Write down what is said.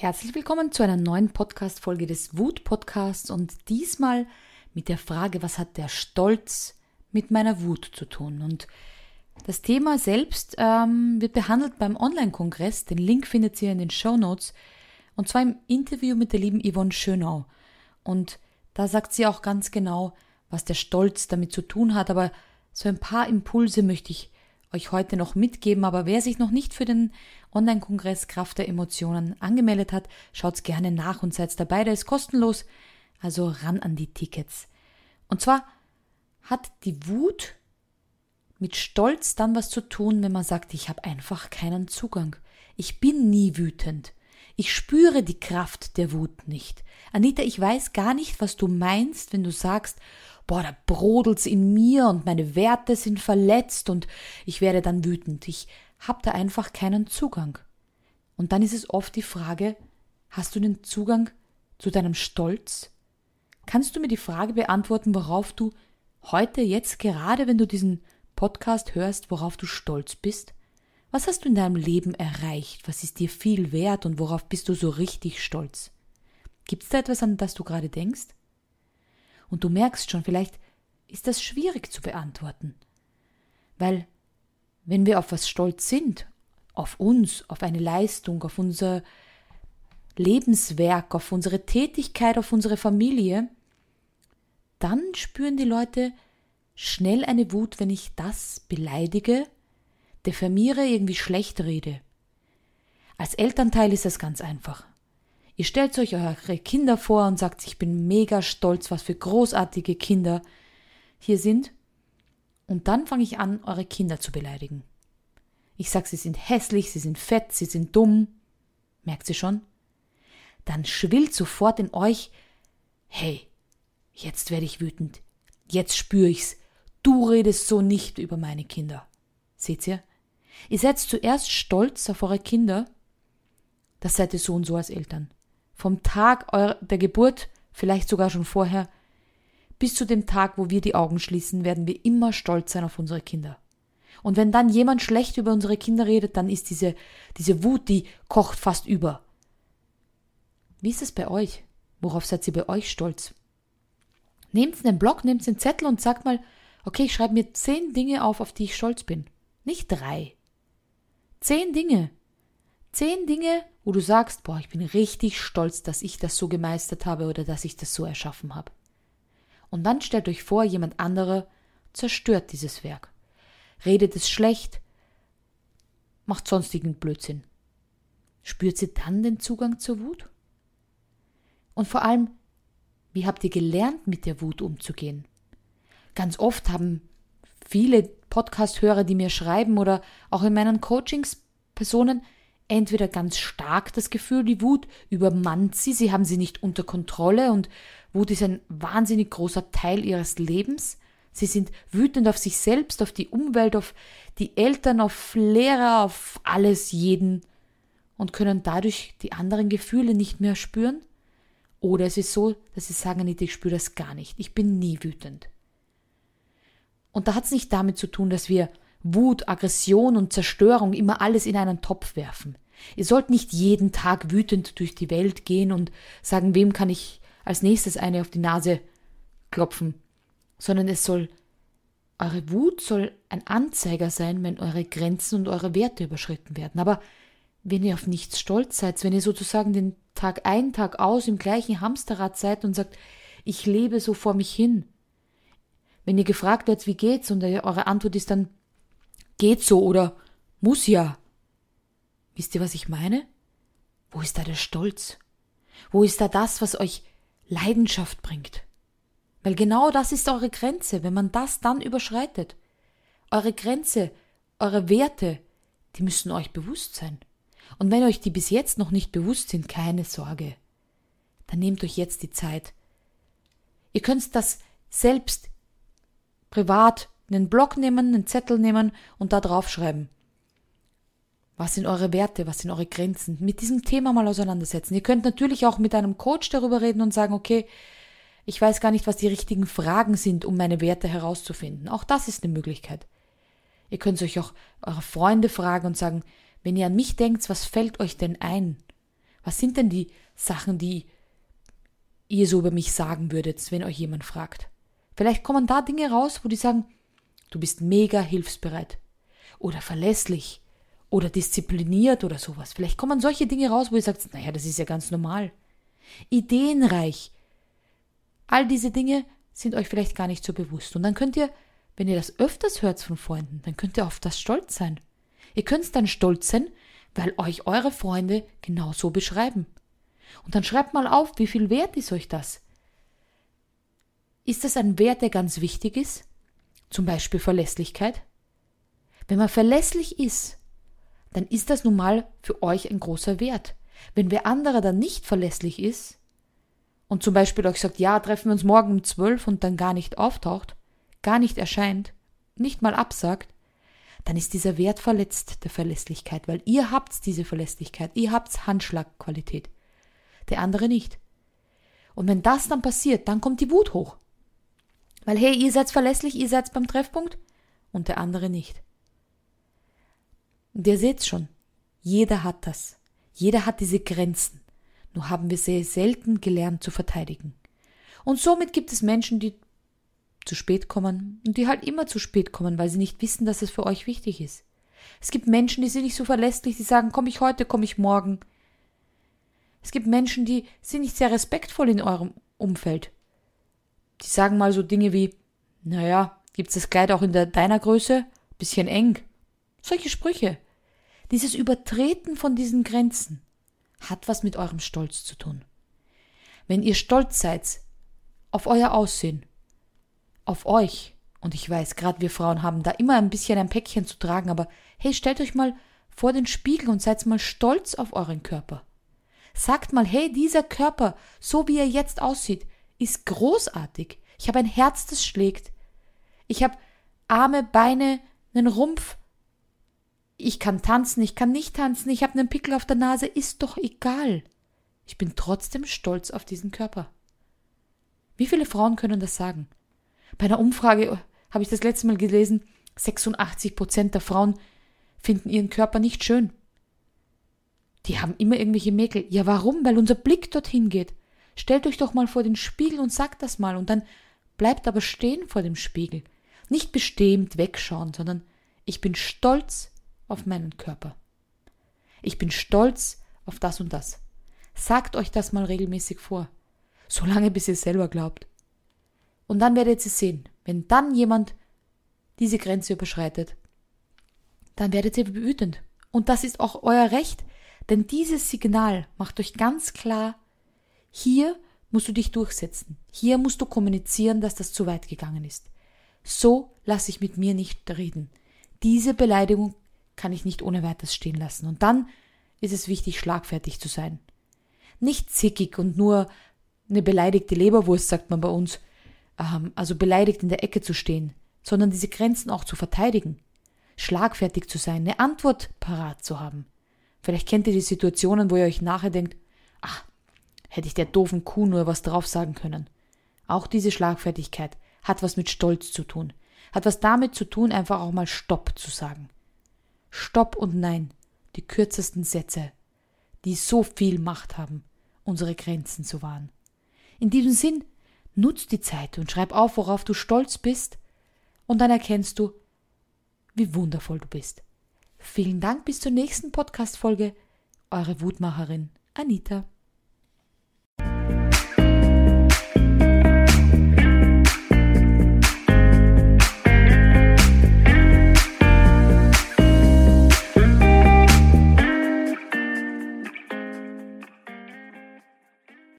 Herzlich willkommen zu einer neuen Podcast-Folge des Wut-Podcasts und diesmal mit der Frage, was hat der Stolz mit meiner Wut zu tun? Und das Thema selbst ähm, wird behandelt beim Online-Kongress. Den Link findet ihr in den Show Notes. Und zwar im Interview mit der lieben Yvonne Schönau. Und da sagt sie auch ganz genau, was der Stolz damit zu tun hat. Aber so ein paar Impulse möchte ich euch heute noch mitgeben. Aber wer sich noch nicht für den Online-Kongress Kraft der Emotionen angemeldet hat, schaut's gerne nach und seid dabei. Der ist kostenlos. Also ran an die Tickets. Und zwar hat die Wut mit Stolz dann was zu tun, wenn man sagt, ich habe einfach keinen Zugang. Ich bin nie wütend. Ich spüre die Kraft der Wut nicht. Anita, ich weiß gar nicht, was du meinst, wenn du sagst, boah, da brodelt's in mir und meine Werte sind verletzt und ich werde dann wütend. Ich hab da einfach keinen Zugang. Und dann ist es oft die Frage, hast du den Zugang zu deinem Stolz? Kannst du mir die Frage beantworten, worauf du heute, jetzt gerade, wenn du diesen Podcast hörst, worauf du stolz bist? Was hast du in deinem Leben erreicht? Was ist dir viel wert und worauf bist du so richtig stolz? Gibt es da etwas, an das du gerade denkst? Und du merkst schon, vielleicht ist das schwierig zu beantworten. Weil, wenn wir auf was stolz sind, auf uns, auf eine Leistung, auf unser Lebenswerk, auf unsere Tätigkeit, auf unsere Familie, dann spüren die Leute schnell eine Wut, wenn ich das beleidige, diffamiere, irgendwie schlecht rede. Als Elternteil ist das ganz einfach. Ihr stellt euch eure Kinder vor und sagt, ich bin mega stolz, was für großartige Kinder hier sind. Und dann fange ich an, eure Kinder zu beleidigen. Ich sage, sie sind hässlich, sie sind fett, sie sind dumm. Merkt sie schon? Dann schwillt sofort in euch, hey, jetzt werde ich wütend. Jetzt spüre ich's. Du redest so nicht über meine Kinder. Seht ihr? Ihr seid zuerst stolz auf eure Kinder. Das seid ihr so und so als Eltern. Vom Tag der Geburt, vielleicht sogar schon vorher, bis zu dem Tag, wo wir die Augen schließen, werden wir immer stolz sein auf unsere Kinder. Und wenn dann jemand schlecht über unsere Kinder redet, dann ist diese, diese Wut, die kocht fast über. Wie ist es bei euch? Worauf seid ihr bei euch stolz? Nehmt einen Block, nehmt einen Zettel und sagt mal, okay, ich schreibe mir zehn Dinge auf, auf die ich stolz bin. Nicht drei. Zehn Dinge. Zehn Dinge, wo du sagst, boah, ich bin richtig stolz, dass ich das so gemeistert habe oder dass ich das so erschaffen habe. Und dann stellt euch vor, jemand anderer zerstört dieses Werk. Redet es schlecht, macht sonstigen Blödsinn. Spürt sie dann den Zugang zur Wut? Und vor allem, wie habt ihr gelernt, mit der Wut umzugehen? Ganz oft haben viele Podcast-Hörer, die mir schreiben oder auch in meinen Coachings Personen entweder ganz stark das Gefühl, die Wut übermannt sie, sie haben sie nicht unter Kontrolle und Wut ist ein wahnsinnig großer Teil ihres Lebens. Sie sind wütend auf sich selbst, auf die Umwelt, auf die Eltern, auf Lehrer, auf alles, jeden und können dadurch die anderen Gefühle nicht mehr spüren. Oder es ist so, dass sie sagen, Anita, ich spüre das gar nicht. Ich bin nie wütend. Und da hat es nicht damit zu tun, dass wir Wut, Aggression und Zerstörung immer alles in einen Topf werfen. Ihr sollt nicht jeden Tag wütend durch die Welt gehen und sagen, wem kann ich als nächstes eine auf die Nase klopfen, sondern es soll eure Wut soll ein Anzeiger sein, wenn eure Grenzen und eure Werte überschritten werden. Aber wenn ihr auf nichts stolz seid, wenn ihr sozusagen den Tag ein, Tag aus im gleichen Hamsterrad seid und sagt, ich lebe so vor mich hin. Wenn ihr gefragt werdet, wie geht's, und eure Antwort ist dann, geht so oder muss ja. Wisst ihr, was ich meine? Wo ist da der Stolz? Wo ist da das, was euch Leidenschaft bringt? Weil genau das ist eure Grenze, wenn man das dann überschreitet. Eure Grenze, eure Werte, die müssen euch bewusst sein. Und wenn euch die bis jetzt noch nicht bewusst sind, keine Sorge. Dann nehmt euch jetzt die Zeit. Ihr könnt das selbst privat einen Block nehmen, einen Zettel nehmen und da drauf schreiben. Was sind eure Werte? Was sind eure Grenzen? Mit diesem Thema mal auseinandersetzen. Ihr könnt natürlich auch mit einem Coach darüber reden und sagen, okay, ich weiß gar nicht, was die richtigen Fragen sind, um meine Werte herauszufinden. Auch das ist eine Möglichkeit. Ihr könnt euch auch eure Freunde fragen und sagen, wenn ihr an mich denkt, was fällt euch denn ein? Was sind denn die Sachen, die ihr so über mich sagen würdet, wenn euch jemand fragt? Vielleicht kommen da Dinge raus, wo die sagen, du bist mega hilfsbereit oder verlässlich oder diszipliniert oder sowas. Vielleicht kommen solche Dinge raus, wo ihr sagt, naja, das ist ja ganz normal. Ideenreich. All diese Dinge sind euch vielleicht gar nicht so bewusst. Und dann könnt ihr, wenn ihr das öfters hört von Freunden, dann könnt ihr auf das stolz sein. Ihr könnt dann stolz sein, weil euch eure Freunde genau so beschreiben. Und dann schreibt mal auf, wie viel wert ist euch das? Ist das ein Wert, der ganz wichtig ist? Zum Beispiel Verlässlichkeit? Wenn man verlässlich ist, dann ist das nun mal für euch ein großer Wert. Wenn wer anderer dann nicht verlässlich ist und zum Beispiel euch sagt, ja, treffen wir uns morgen um zwölf und dann gar nicht auftaucht, gar nicht erscheint, nicht mal absagt, dann ist dieser Wert verletzt der Verlässlichkeit, weil ihr habt diese Verlässlichkeit, ihr habt Handschlagqualität, der andere nicht. Und wenn das dann passiert, dann kommt die Wut hoch. Weil hey, ihr seid verlässlich, ihr seid beim Treffpunkt und der andere nicht. Und ihr seht schon, jeder hat das. Jeder hat diese Grenzen. Nur haben wir sehr selten gelernt zu verteidigen. Und somit gibt es Menschen, die zu spät kommen und die halt immer zu spät kommen, weil sie nicht wissen, dass es für euch wichtig ist. Es gibt Menschen, die sind nicht so verlässlich, die sagen, komm ich heute, komm ich morgen. Es gibt Menschen, die sind nicht sehr respektvoll in eurem Umfeld. Die sagen mal so Dinge wie, naja, gibt's das Kleid auch in der, deiner Größe? Bisschen eng. Solche Sprüche. Dieses Übertreten von diesen Grenzen hat was mit eurem Stolz zu tun. Wenn ihr stolz seid auf euer Aussehen, auf euch, und ich weiß, gerade wir Frauen haben da immer ein bisschen ein Päckchen zu tragen, aber hey, stellt euch mal vor den Spiegel und seid mal stolz auf euren Körper. Sagt mal, hey, dieser Körper, so wie er jetzt aussieht, ist großartig. Ich habe ein Herz, das schlägt. Ich habe Arme, Beine, einen Rumpf, ich kann tanzen, ich kann nicht tanzen, ich habe einen Pickel auf der Nase, ist doch egal. Ich bin trotzdem stolz auf diesen Körper. Wie viele Frauen können das sagen? Bei einer Umfrage oh, habe ich das letzte Mal gelesen, 86 Prozent der Frauen finden ihren Körper nicht schön. Die haben immer irgendwelche Mäkel. Ja, warum? Weil unser Blick dorthin geht. Stellt euch doch mal vor den Spiegel und sagt das mal und dann bleibt aber stehen vor dem Spiegel. Nicht bestimmt wegschauen, sondern ich bin stolz auf meinen Körper. Ich bin stolz auf das und das. Sagt euch das mal regelmäßig vor, solange bis ihr selber glaubt. Und dann werdet ihr sehen, wenn dann jemand diese Grenze überschreitet, dann werdet ihr wütend. Und das ist auch euer Recht, denn dieses Signal macht euch ganz klar, hier musst du dich durchsetzen. Hier musst du kommunizieren, dass das zu weit gegangen ist. So lasse ich mit mir nicht reden. Diese Beleidigung kann ich nicht ohne weiteres stehen lassen. Und dann ist es wichtig, schlagfertig zu sein. Nicht zickig und nur eine beleidigte Leberwurst, sagt man bei uns, ähm, also beleidigt in der Ecke zu stehen, sondern diese Grenzen auch zu verteidigen, schlagfertig zu sein, eine Antwort parat zu haben. Vielleicht kennt ihr die Situationen, wo ihr euch nachher denkt, ach, hätte ich der doofen Kuh nur was drauf sagen können. Auch diese Schlagfertigkeit hat was mit Stolz zu tun, hat was damit zu tun, einfach auch mal Stopp zu sagen. Stopp und Nein, die kürzesten Sätze, die so viel Macht haben, unsere Grenzen zu wahren. In diesem Sinn, nutz die Zeit und schreib auf, worauf du stolz bist, und dann erkennst du, wie wundervoll du bist. Vielen Dank bis zur nächsten Podcast-Folge. Eure Wutmacherin Anita.